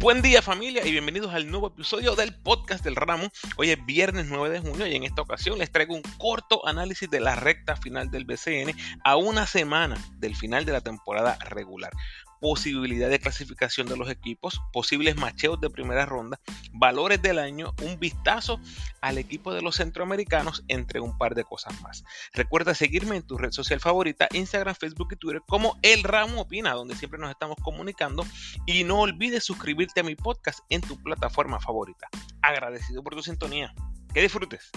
Buen día familia y bienvenidos al nuevo episodio del podcast del ramo. Hoy es viernes 9 de junio y en esta ocasión les traigo un corto análisis de la recta final del BCN a una semana del final de la temporada regular posibilidad de clasificación de los equipos, posibles macheos de primera ronda, valores del año, un vistazo al equipo de los centroamericanos, entre un par de cosas más. Recuerda seguirme en tu red social favorita, Instagram, Facebook y Twitter como El Ramo Opina, donde siempre nos estamos comunicando. Y no olvides suscribirte a mi podcast en tu plataforma favorita. Agradecido por tu sintonía. Que disfrutes.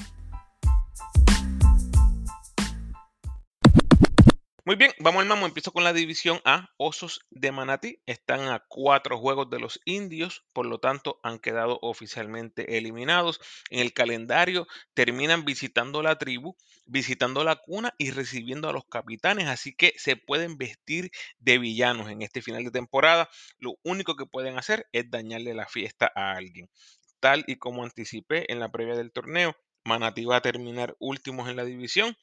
Muy bien, vamos al mamo. Empiezo con la división A. Osos de Manatí están a cuatro juegos de los indios, por lo tanto han quedado oficialmente eliminados. En el calendario terminan visitando la tribu, visitando la cuna y recibiendo a los capitanes, así que se pueden vestir de villanos en este final de temporada. Lo único que pueden hacer es dañarle la fiesta a alguien. Tal y como anticipé en la previa del torneo, Manatí va a terminar últimos en la división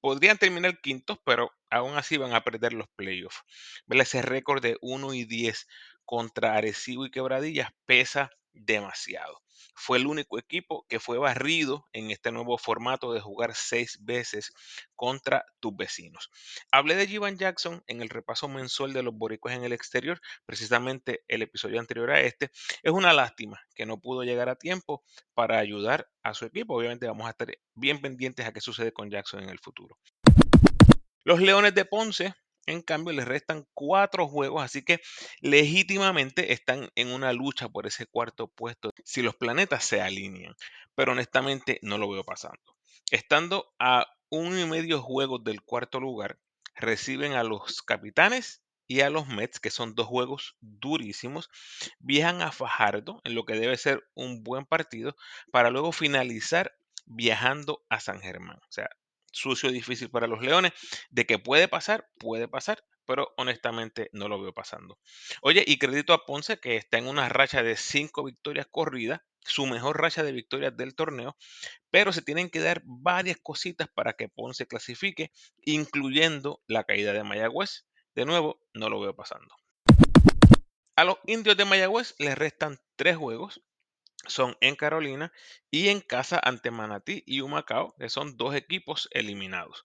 podrían terminar quintos, pero aún así van a perder los playoffs. Ese récord de 1 y 10 contra Arecibo y Quebradillas pesa demasiado. Fue el único equipo que fue barrido en este nuevo formato de jugar seis veces contra tus vecinos. Hablé de Jivan Jackson en el repaso mensual de los boricuas en el exterior, precisamente el episodio anterior a este. Es una lástima que no pudo llegar a tiempo para ayudar a su equipo. Obviamente vamos a estar bien pendientes a qué sucede con Jackson en el futuro. Los Leones de Ponce en cambio, les restan cuatro juegos, así que legítimamente están en una lucha por ese cuarto puesto si los planetas se alinean. Pero honestamente no lo veo pasando. Estando a uno y medio juegos del cuarto lugar, reciben a los capitanes y a los Mets, que son dos juegos durísimos, viajan a Fajardo en lo que debe ser un buen partido para luego finalizar viajando a San Germán. O sea, sucio difícil para los Leones. De que puede pasar, puede pasar, pero honestamente no lo veo pasando. Oye, y crédito a Ponce que está en una racha de cinco victorias corridas, su mejor racha de victorias del torneo, pero se tienen que dar varias cositas para que Ponce clasifique, incluyendo la caída de Mayagüez. De nuevo, no lo veo pasando. A los indios de Mayagüez les restan tres juegos son en Carolina y en casa ante Manatí y Humacao, que son dos equipos eliminados.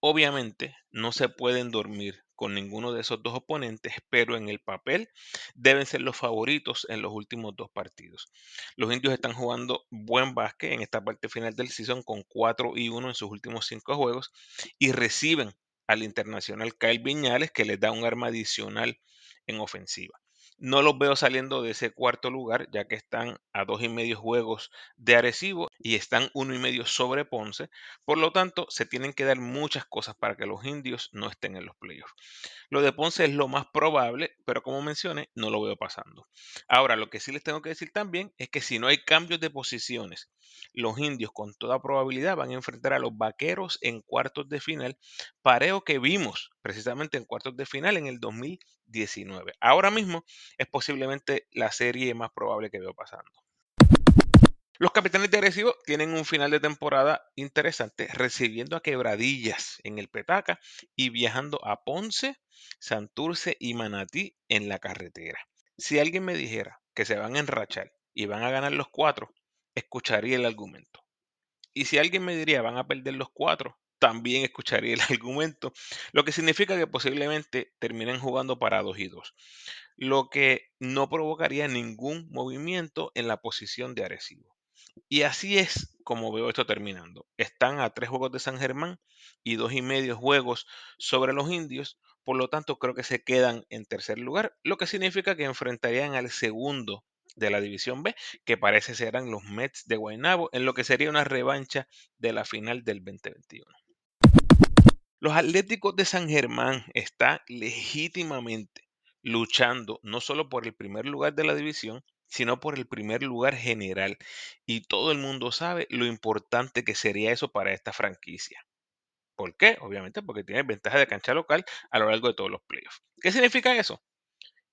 Obviamente no se pueden dormir con ninguno de esos dos oponentes, pero en el papel deben ser los favoritos en los últimos dos partidos. Los indios están jugando buen básquet en esta parte final del season con 4 y 1 en sus últimos cinco juegos y reciben al internacional Kyle Viñales que les da un arma adicional en ofensiva. No los veo saliendo de ese cuarto lugar, ya que están a dos y medio juegos de Arecibo y están uno y medio sobre Ponce. Por lo tanto, se tienen que dar muchas cosas para que los indios no estén en los playoffs. Lo de Ponce es lo más probable, pero como mencioné, no lo veo pasando. Ahora, lo que sí les tengo que decir también es que si no hay cambios de posiciones, los indios con toda probabilidad van a enfrentar a los vaqueros en cuartos de final, pareo que vimos precisamente en cuartos de final en el 2019. Ahora mismo es posiblemente la serie más probable que veo pasando. Los capitanes de Arecibo tienen un final de temporada interesante, recibiendo a Quebradillas en el Petaca y viajando a Ponce, Santurce y Manatí en la carretera. Si alguien me dijera que se van a enrachar y van a ganar los cuatro, escucharía el argumento. Y si alguien me diría van a perder los cuatro, también escucharía el argumento, lo que significa que posiblemente terminen jugando para dos y dos, lo que no provocaría ningún movimiento en la posición de Arecibo. Y así es como veo esto terminando. Están a tres juegos de San Germán y dos y medio juegos sobre los indios, por lo tanto creo que se quedan en tercer lugar, lo que significa que enfrentarían al segundo de la División B, que parece serán los Mets de Guaynabo, en lo que sería una revancha de la final del 2021. Los Atléticos de San Germán están legítimamente luchando no solo por el primer lugar de la división, sino por el primer lugar general. Y todo el mundo sabe lo importante que sería eso para esta franquicia. ¿Por qué? Obviamente porque tiene ventaja de cancha local a lo largo de todos los playoffs. ¿Qué significa eso?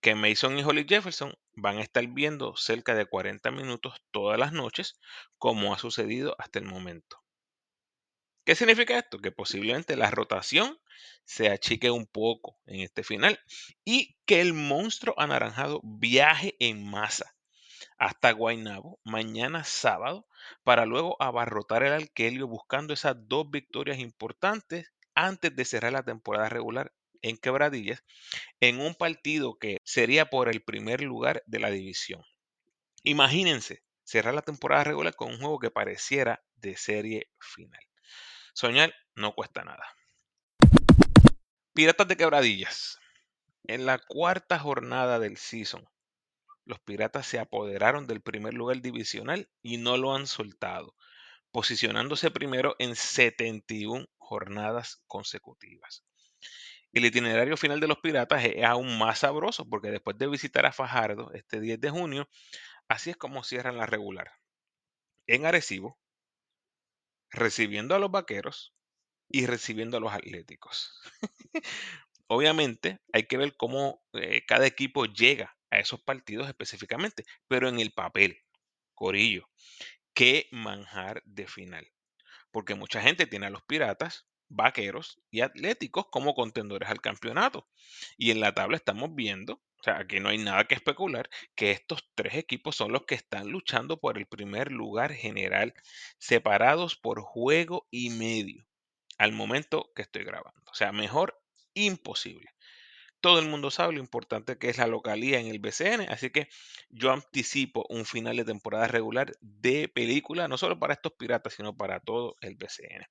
Que Mason y Holly Jefferson van a estar viendo cerca de 40 minutos todas las noches, como ha sucedido hasta el momento. ¿Qué significa esto? Que posiblemente la rotación se achique un poco en este final y que el monstruo anaranjado viaje en masa hasta Guaynabo mañana sábado para luego abarrotar el Alquelio buscando esas dos victorias importantes antes de cerrar la temporada regular en Quebradillas en un partido que sería por el primer lugar de la división. Imagínense cerrar la temporada regular con un juego que pareciera de serie final. Soñar no cuesta nada. Piratas de Quebradillas. En la cuarta jornada del season, los Piratas se apoderaron del primer lugar divisional y no lo han soltado, posicionándose primero en 71 jornadas consecutivas. El itinerario final de los Piratas es aún más sabroso porque después de visitar a Fajardo este 10 de junio, así es como cierran la regular. En Arecibo, recibiendo a los Vaqueros y recibiendo a los Atléticos. Obviamente hay que ver cómo eh, cada equipo llega a esos partidos específicamente, pero en el papel, Corillo, qué manjar de final. Porque mucha gente tiene a los Piratas, Vaqueros y Atléticos como contendores al campeonato. Y en la tabla estamos viendo, o sea, aquí no hay nada que especular, que estos tres equipos son los que están luchando por el primer lugar general, separados por juego y medio, al momento que estoy grabando. O sea, mejor imposible. Todo el mundo sabe lo importante que es la localía en el BCN, así que yo anticipo un final de temporada regular de película, no solo para estos piratas, sino para todo el BCN.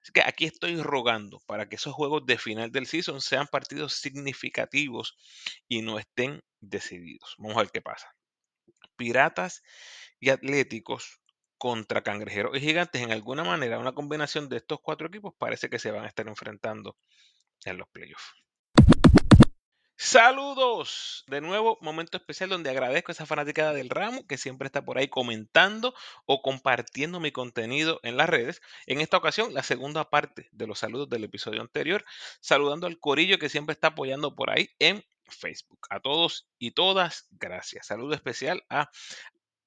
Así que aquí estoy rogando para que esos juegos de final del season sean partidos significativos y no estén decididos. Vamos a ver qué pasa. Piratas y Atléticos contra Cangrejeros y Gigantes, en alguna manera, una combinación de estos cuatro equipos parece que se van a estar enfrentando en los playoffs. Saludos. De nuevo, momento especial donde agradezco a esa fanática del ramo que siempre está por ahí comentando o compartiendo mi contenido en las redes. En esta ocasión, la segunda parte de los saludos del episodio anterior, saludando al corillo que siempre está apoyando por ahí en Facebook. A todos y todas, gracias. Saludo especial a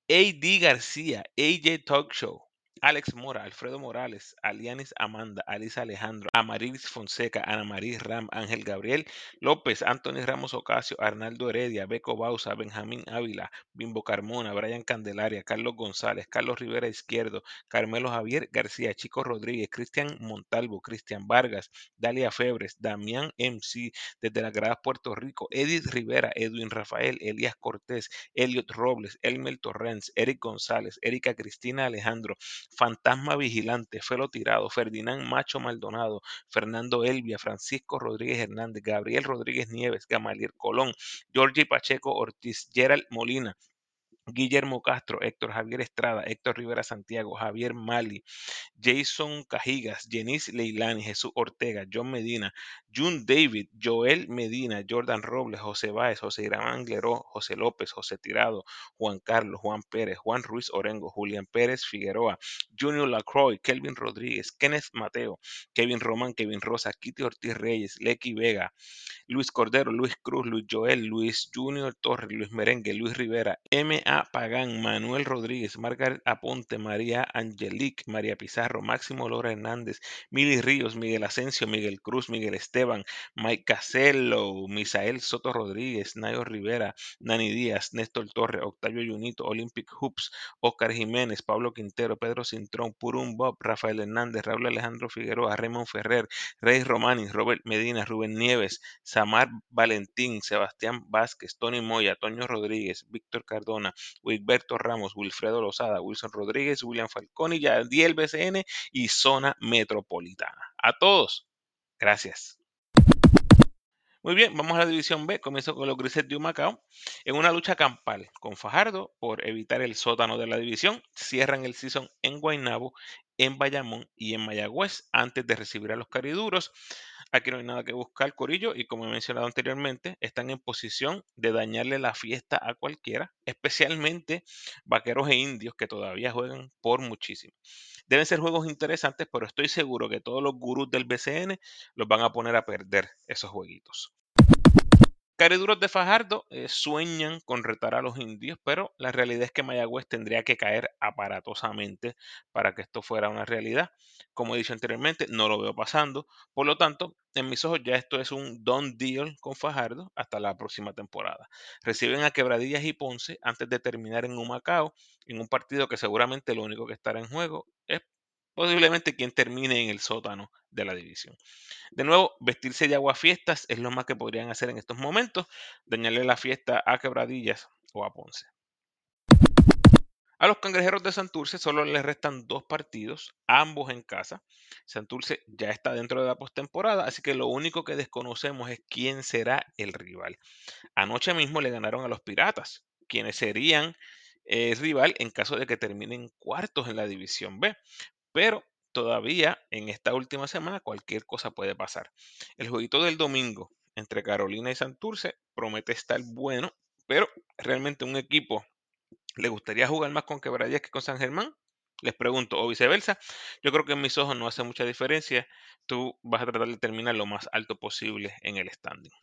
AD García, AJ Talk Show, Alex Mora, Alfredo Morales, Alianis Amanda, Alisa Alejandro, Amarilis Fonseca, Ana María Ram, Ángel Gabriel López, Anthony Ramos Ocasio, Arnaldo Heredia, Beco Bausa, Benjamín Ávila, Bimbo Carmona, Brian Candelaria, Carlos González, Carlos Rivera Izquierdo, Carmelo Javier García, Chico Rodríguez, Cristian Montalvo, Cristian Vargas, Dalia Febres, Damián MC, desde la Grada Puerto Rico, Edith Rivera, Edwin Rafael, Elías Cortés, Elliot Robles, Elmer Torrens, Eric González, Erika Cristina Alejandro, Fantasma Vigilante, Felo Tirado, Ferdinand Macho Maldonado, Fernando Elvia, Francisco Rodríguez Hernández, Gabriel Rodríguez Nieves, Gamaliel Colón, Georgie Pacheco Ortiz, Gerald Molina, Guillermo Castro, Héctor Javier Estrada, Héctor Rivera Santiago, Javier Mali, Jason Cajigas, Jenice Leilani, Jesús Ortega, John Medina, June David, Joel Medina, Jordan Robles, José Báez, José Irán Angleró, José López, José Tirado, Juan Carlos, Juan Pérez, Juan Ruiz Orengo, Julián Pérez Figueroa, Junior Lacroix, Kelvin Rodríguez, Kenneth Mateo, Kevin Román, Kevin Rosa, Kitty Ortiz Reyes, Lecky Vega, Luis Cordero, Luis Cruz, Luis Joel, Luis Junior Torres, Luis Merengue, Luis Rivera, M.A. Pagán, Manuel Rodríguez, Margaret Aponte, María Angelique, María Pizarro, Máximo Lora Hernández, Mili Ríos, Miguel Asensio, Miguel Cruz, Miguel Esteban, Mike Caselo, Misael Soto Rodríguez, Nayo Rivera, Nani Díaz, Néstor Torres, Octavio Yunito, Olympic Hoops, Oscar Jiménez, Pablo Quintero, Pedro Cintrón, Purum Bob, Rafael Hernández, Raúl Alejandro Figueroa, Raymond Ferrer, Rey Romani, Robert Medina, Rubén Nieves, Samar Valentín, Sebastián Vázquez, Tony Moya, Toño Rodríguez, Víctor Cardona, Wilberto Ramos, Wilfredo Lozada, Wilson Rodríguez, William Falconi, Yadiel BCN y Zona Metropolitana. A todos, gracias. Muy bien, vamos a la división B. Comienzo con los Grises de Humacao. En una lucha campal con Fajardo por evitar el sótano de la división, cierran el season en Guaynabo, en Bayamón y en Mayagüez antes de recibir a los cariduros. Aquí no hay nada que buscar, Corillo, y como he mencionado anteriormente, están en posición de dañarle la fiesta a cualquiera, especialmente vaqueros e indios que todavía juegan por muchísimo. Deben ser juegos interesantes, pero estoy seguro que todos los gurús del BCN los van a poner a perder esos jueguitos. Cariduros de Fajardo eh, sueñan con retar a los indios, pero la realidad es que Mayagüez tendría que caer aparatosamente para que esto fuera una realidad. Como he dicho anteriormente, no lo veo pasando. Por lo tanto, en mis ojos ya esto es un done deal con Fajardo hasta la próxima temporada. Reciben a Quebradillas y Ponce antes de terminar en Humacao, en un partido que seguramente lo único que estará en juego es posiblemente quien termine en el sótano de la división. De nuevo, vestirse de aguafiestas es lo más que podrían hacer en estos momentos, dañarle la fiesta a Quebradillas o a Ponce. A los cangrejeros de Santurce solo les restan dos partidos, ambos en casa. Santurce ya está dentro de la postemporada, así que lo único que desconocemos es quién será el rival. Anoche mismo le ganaron a los Piratas, quienes serían el eh, rival en caso de que terminen cuartos en la División B. Pero todavía en esta última semana cualquier cosa puede pasar. El jueguito del domingo entre Carolina y Santurce promete estar bueno, pero realmente un equipo le gustaría jugar más con Quebradillas que con San Germán. Les pregunto, o viceversa. Yo creo que en mis ojos no hace mucha diferencia. Tú vas a tratar de terminar lo más alto posible en el standing.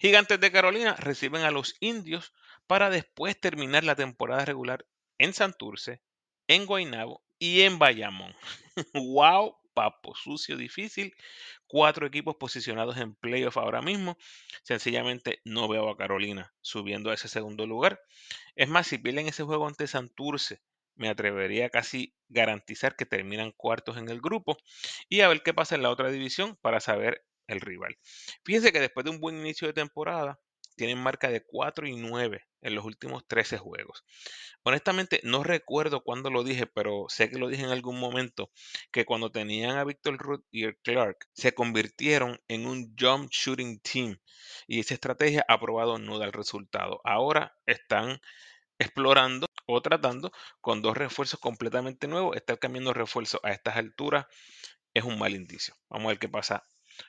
Gigantes de Carolina reciben a los indios para después terminar la temporada regular en Santurce, en Guaynabo y en Bayamón. wow, papo, sucio, difícil. Cuatro equipos posicionados en playoff ahora mismo. Sencillamente no veo a Carolina subiendo a ese segundo lugar. Es más, si pierden ese juego ante Santurce, me atrevería a casi garantizar que terminan cuartos en el grupo y a ver qué pasa en la otra división para saber el rival. Fíjense que después de un buen inicio de temporada, tienen marca de 4 y 9 en los últimos 13 juegos. Honestamente, no recuerdo cuándo lo dije, pero sé que lo dije en algún momento, que cuando tenían a Victor Ruth y Clark, se convirtieron en un jump shooting team y esa estrategia ha probado no dar resultado. Ahora están explorando o tratando con dos refuerzos completamente nuevos. Estar cambiando refuerzos a estas alturas es un mal indicio. Vamos a ver qué pasa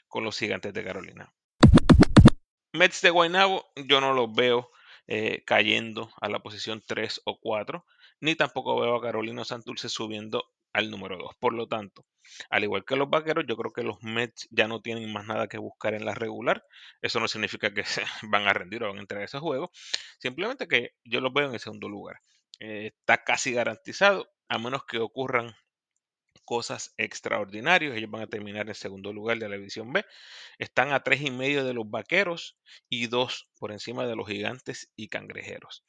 con los gigantes de Carolina. Mets de Guaynabo, yo no los veo eh, cayendo a la posición 3 o 4, ni tampoco veo a Carolina Santurce subiendo al número 2. Por lo tanto, al igual que los vaqueros, yo creo que los Mets ya no tienen más nada que buscar en la regular. Eso no significa que se van a rendir o van a entrar a ese juego. Simplemente que yo los veo en el segundo lugar. Eh, está casi garantizado, a menos que ocurran cosas extraordinarias. Ellos van a terminar en segundo lugar de la división B. Están a tres y medio de los vaqueros y dos por encima de los gigantes y cangrejeros.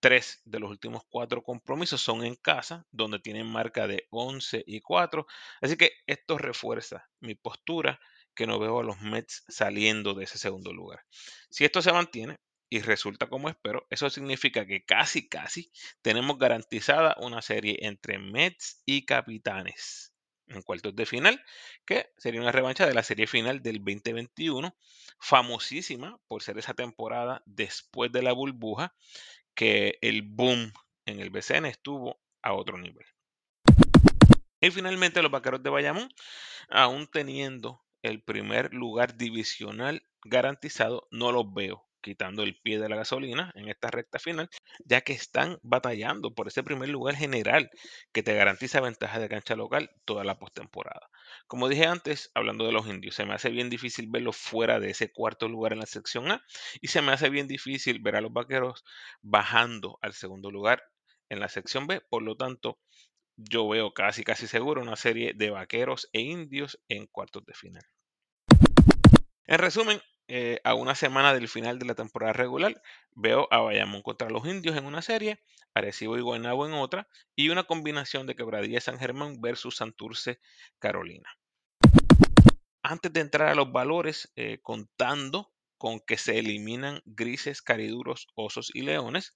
Tres de los últimos cuatro compromisos son en casa, donde tienen marca de 11 y 4. Así que esto refuerza mi postura que no veo a los Mets saliendo de ese segundo lugar. Si esto se mantiene, y resulta como espero, eso significa que casi, casi tenemos garantizada una serie entre Mets y Capitanes en cuartos de final, que sería una revancha de la serie final del 2021, famosísima por ser esa temporada después de la burbuja, que el boom en el BCN estuvo a otro nivel. Y finalmente los Vaqueros de Bayamón, aún teniendo el primer lugar divisional garantizado, no los veo quitando el pie de la gasolina en esta recta final, ya que están batallando por ese primer lugar general que te garantiza ventaja de cancha local toda la postemporada. Como dije antes, hablando de los indios, se me hace bien difícil verlo fuera de ese cuarto lugar en la sección A y se me hace bien difícil ver a los vaqueros bajando al segundo lugar en la sección B. Por lo tanto, yo veo casi casi seguro una serie de vaqueros e indios en cuartos de final. En resumen, eh, a una semana del final de la temporada regular, veo a Bayamón contra los indios en una serie, Arecibo y Guaynabo en otra, y una combinación de Quebradilla San Germán versus Santurce Carolina. Antes de entrar a los valores, eh, contando con que se eliminan grises, cariduros, osos y leones,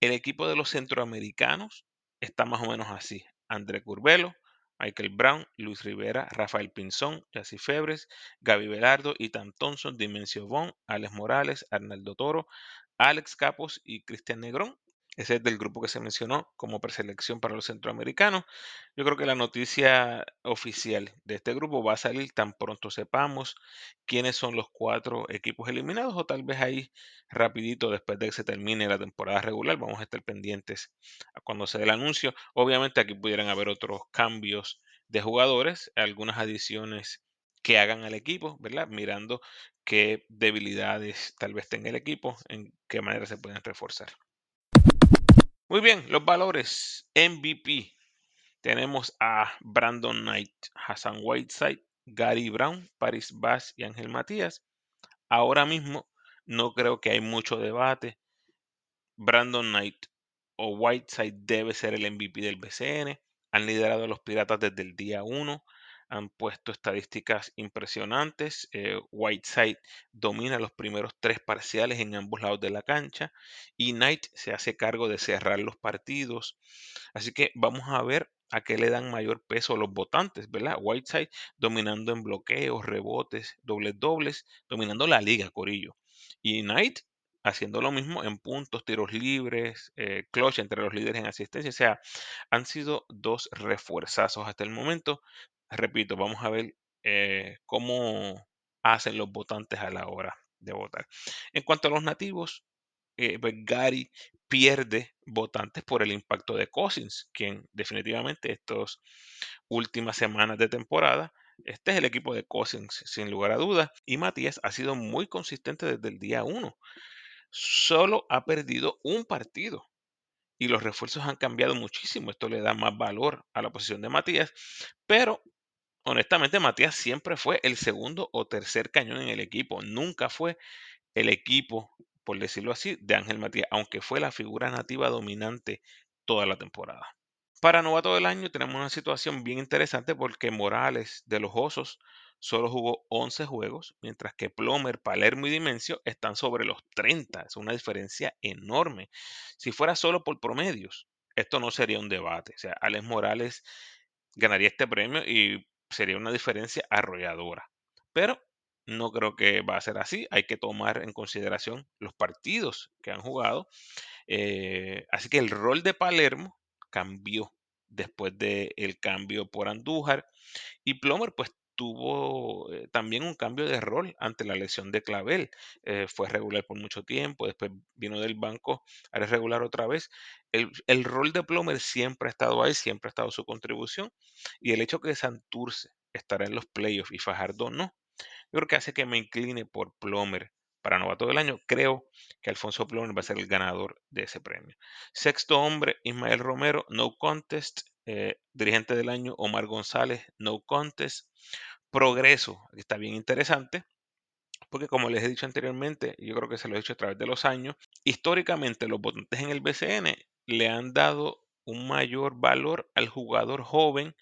el equipo de los centroamericanos está más o menos así. André Curbelo, Michael Brown, Luis Rivera, Rafael Pinzón, Yassi Febres, Gaby Velardo, Ethan Thompson, Dimencio Bon, Alex Morales, Arnaldo Toro, Alex Capos y Cristian Negrón. Ese es del grupo que se mencionó como preselección para los centroamericanos. Yo creo que la noticia oficial de este grupo va a salir tan pronto sepamos quiénes son los cuatro equipos eliminados o tal vez ahí rapidito después de que se termine la temporada regular. Vamos a estar pendientes a cuando se dé el anuncio. Obviamente aquí pudieran haber otros cambios de jugadores, algunas adiciones que hagan al equipo, ¿verdad? Mirando qué debilidades tal vez tenga el equipo, en qué manera se pueden reforzar. Muy bien, los valores MVP. Tenemos a Brandon Knight, Hassan Whiteside, Gary Brown, Paris Bass y Ángel Matías. Ahora mismo no creo que hay mucho debate. Brandon Knight o Whiteside debe ser el MVP del BCN. Han liderado a los Piratas desde el día 1 han puesto estadísticas impresionantes. Eh, Whiteside domina los primeros tres parciales en ambos lados de la cancha y Knight se hace cargo de cerrar los partidos. Así que vamos a ver a qué le dan mayor peso los votantes, ¿verdad? Whiteside dominando en bloqueos, rebotes, dobles dobles, dominando la liga, Corillo. Y Knight haciendo lo mismo en puntos, tiros libres, eh, clutch entre los líderes en asistencia. O sea, han sido dos refuerzazos hasta el momento repito, vamos a ver eh, cómo hacen los votantes a la hora de votar. En cuanto a los nativos, eh, pues, Gary pierde votantes por el impacto de Cousins, quien definitivamente estas últimas semanas de temporada, este es el equipo de Cousins sin lugar a dudas, y Matías ha sido muy consistente desde el día 1. Solo ha perdido un partido y los refuerzos han cambiado muchísimo. Esto le da más valor a la posición de Matías, pero honestamente, Matías siempre fue el segundo o tercer cañón en el equipo. Nunca fue el equipo, por decirlo así, de Ángel Matías, aunque fue la figura nativa dominante toda la temporada. Para novato del año tenemos una situación bien interesante porque Morales de los Osos solo jugó 11 juegos, mientras que Plomer, Palermo y Dimensio están sobre los 30. Es una diferencia enorme. Si fuera solo por promedios, esto no sería un debate. O sea, Alex Morales ganaría este premio y sería una diferencia arrolladora. Pero no creo que va a ser así. Hay que tomar en consideración los partidos que han jugado. Eh, así que el rol de Palermo cambió después del cambio por Andújar. Y Plomer, pues tuvo eh, también un cambio de rol ante la lesión de Clavel. Eh, fue regular por mucho tiempo, después vino del banco, es regular otra vez. El, rol de Plomer siempre ha estado ahí, siempre ha estado su contribución. Y el hecho que Santurce estará en los playoffs y Fajardo no, yo creo que hace que me incline por Plomer para novato del año. Creo que Alfonso Plomer va a ser el ganador de ese premio. Sexto hombre, Ismael Romero, no contest. Eh, dirigente del año, Omar González, no contest. Progreso, está bien interesante, porque como les he dicho anteriormente, yo creo que se lo he dicho a través de los años, históricamente los votantes en el BCN le han dado un mayor valor al jugador joven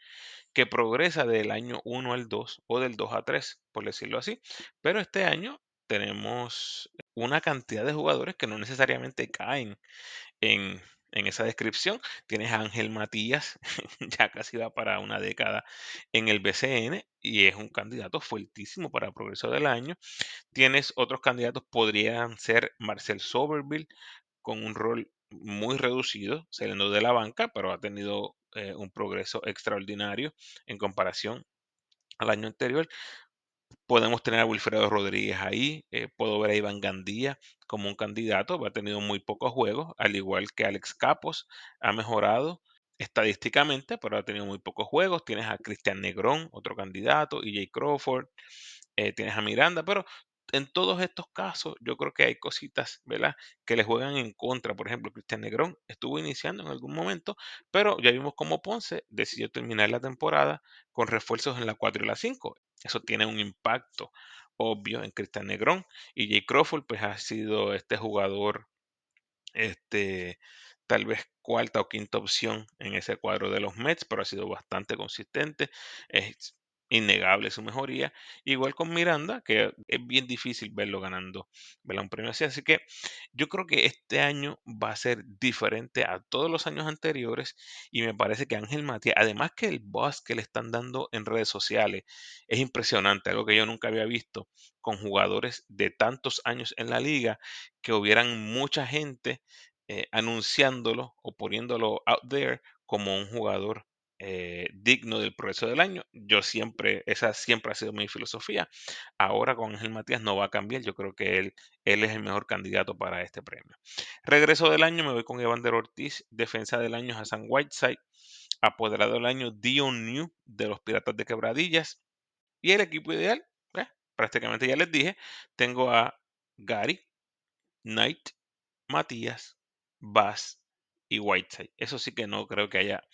que progresa del año 1 al 2 o del 2 a 3, por decirlo así. Pero este año tenemos una cantidad de jugadores que no necesariamente caen en, en esa descripción. Tienes a Ángel Matías, ya casi va para una década en el BCN y es un candidato fuertísimo para progreso del año. Tienes otros candidatos, podrían ser Marcel Soberville, con un rol muy reducido, saliendo de la banca, pero ha tenido eh, un progreso extraordinario en comparación al año anterior. Podemos tener a Wilfredo Rodríguez ahí, eh, puedo ver a Iván Gandía como un candidato, ha tenido muy pocos juegos, al igual que Alex Capos, ha mejorado estadísticamente, pero ha tenido muy pocos juegos. Tienes a Cristian Negrón, otro candidato, y Jay Crawford, eh, tienes a Miranda, pero en todos estos casos, yo creo que hay cositas, ¿verdad? Que le juegan en contra. Por ejemplo, Cristian Negrón estuvo iniciando en algún momento, pero ya vimos cómo Ponce decidió terminar la temporada con refuerzos en la 4 y la 5. Eso tiene un impacto obvio en Cristian Negrón. Y Jay Crawford, pues ha sido este jugador, este, tal vez cuarta o quinta opción en ese cuadro de los Mets, pero ha sido bastante consistente. Es innegable su mejoría. Igual con Miranda, que es bien difícil verlo ganando un premio así. Así que yo creo que este año va a ser diferente a todos los años anteriores y me parece que Ángel Matías, además que el boss que le están dando en redes sociales es impresionante, algo que yo nunca había visto con jugadores de tantos años en la liga, que hubieran mucha gente eh, anunciándolo o poniéndolo out there como un jugador eh, digno del progreso del año. Yo siempre, esa siempre ha sido mi filosofía. Ahora con Ángel Matías no va a cambiar. Yo creo que él, él es el mejor candidato para este premio. Regreso del año, me voy con Evander Ortiz. Defensa del año, Hassan Whiteside. Apoderado del año, Dion New de los Piratas de Quebradillas. Y el equipo ideal, prácticamente ya les dije, tengo a Gary, Knight, Matías, Bass y Whiteside. Eso sí que no creo que haya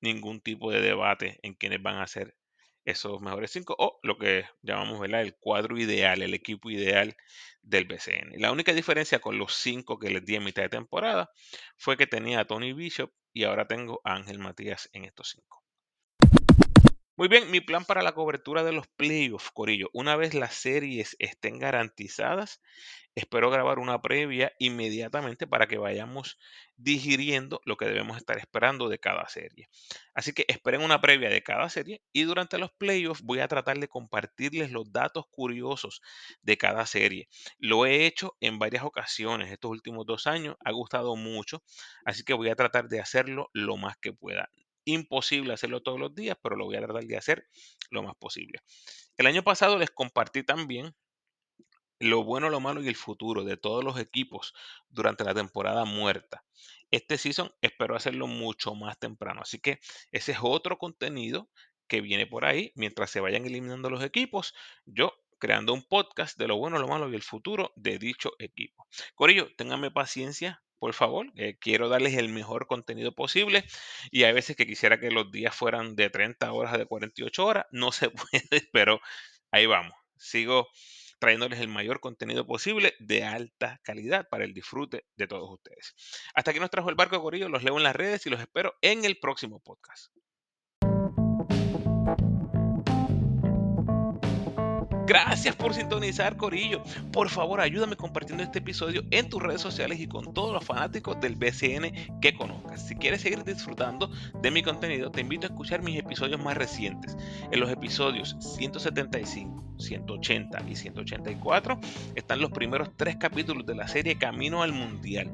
ningún tipo de debate en quienes van a ser esos mejores cinco o lo que llamamos el cuadro ideal, el equipo ideal del BCN. La única diferencia con los cinco que les di en mitad de temporada fue que tenía a Tony Bishop y ahora tengo a Ángel Matías en estos cinco. Muy bien, mi plan para la cobertura de los playoffs, Corillo. Una vez las series estén garantizadas, espero grabar una previa inmediatamente para que vayamos digiriendo lo que debemos estar esperando de cada serie. Así que esperen una previa de cada serie y durante los playoffs voy a tratar de compartirles los datos curiosos de cada serie. Lo he hecho en varias ocasiones estos últimos dos años, ha gustado mucho, así que voy a tratar de hacerlo lo más que pueda imposible hacerlo todos los días, pero lo voy a tratar de hacer lo más posible. El año pasado les compartí también lo bueno, lo malo y el futuro de todos los equipos durante la temporada muerta. Este season espero hacerlo mucho más temprano, así que ese es otro contenido que viene por ahí mientras se vayan eliminando los equipos. Yo creando un podcast de lo bueno, lo malo y el futuro de dicho equipo. Corillo, ténganme paciencia, por favor. Eh, quiero darles el mejor contenido posible y hay veces que quisiera que los días fueran de 30 horas a de 48 horas. No se puede, pero ahí vamos. Sigo trayéndoles el mayor contenido posible de alta calidad para el disfrute de todos ustedes. Hasta aquí nos trajo el barco Corillo, los leo en las redes y los espero en el próximo podcast. Gracias por sintonizar, Corillo. Por favor, ayúdame compartiendo este episodio en tus redes sociales y con todos los fanáticos del BCN que conozcas. Si quieres seguir disfrutando de mi contenido, te invito a escuchar mis episodios más recientes. En los episodios 175, 180 y 184 están los primeros tres capítulos de la serie Camino al Mundial.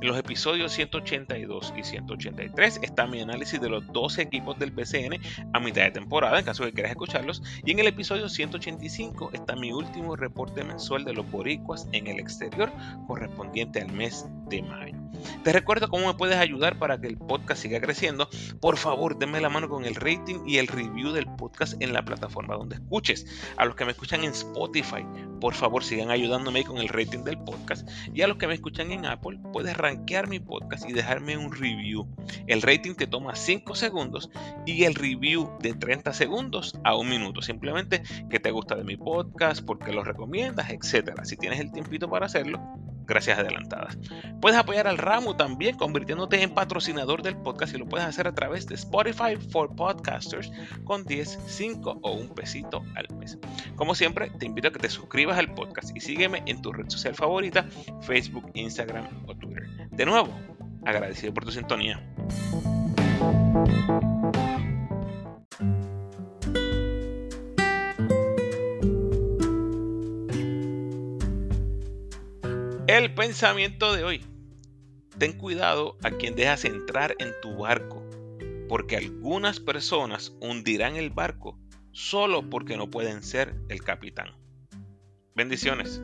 En los episodios 182 y 183 está mi análisis de los 12 equipos del BCN a mitad de temporada, en caso de que quieras escucharlos. Y en el episodio 185 está mi último reporte mensual de los boricuas en el exterior correspondiente al mes de mayo. Te recuerdo cómo me puedes ayudar para que el podcast siga creciendo. Por favor, denme la mano con el rating y el review del podcast en la plataforma donde escuches. A los que me escuchan en Spotify, por favor, sigan ayudándome con el rating del podcast. Y a los que me escuchan en Apple, puedes rankear mi podcast y dejarme un review. El rating te toma 5 segundos y el review de 30 segundos a un minuto. Simplemente que te gusta de mi podcast, porque lo recomiendas, etcétera. Si tienes el tiempito para hacerlo, gracias adelantadas. Puedes apoyar al ramo también convirtiéndote en patrocinador del podcast y lo puedes hacer a través de Spotify for Podcasters con 10, 5 o un pesito al mes. Como siempre, te invito a que te suscribas al podcast y sígueme en tu red social favorita, Facebook, Instagram o Twitter. De nuevo, agradecido por tu sintonía. El pensamiento de hoy. Ten cuidado a quien dejas entrar en tu barco, porque algunas personas hundirán el barco solo porque no pueden ser el capitán. Bendiciones.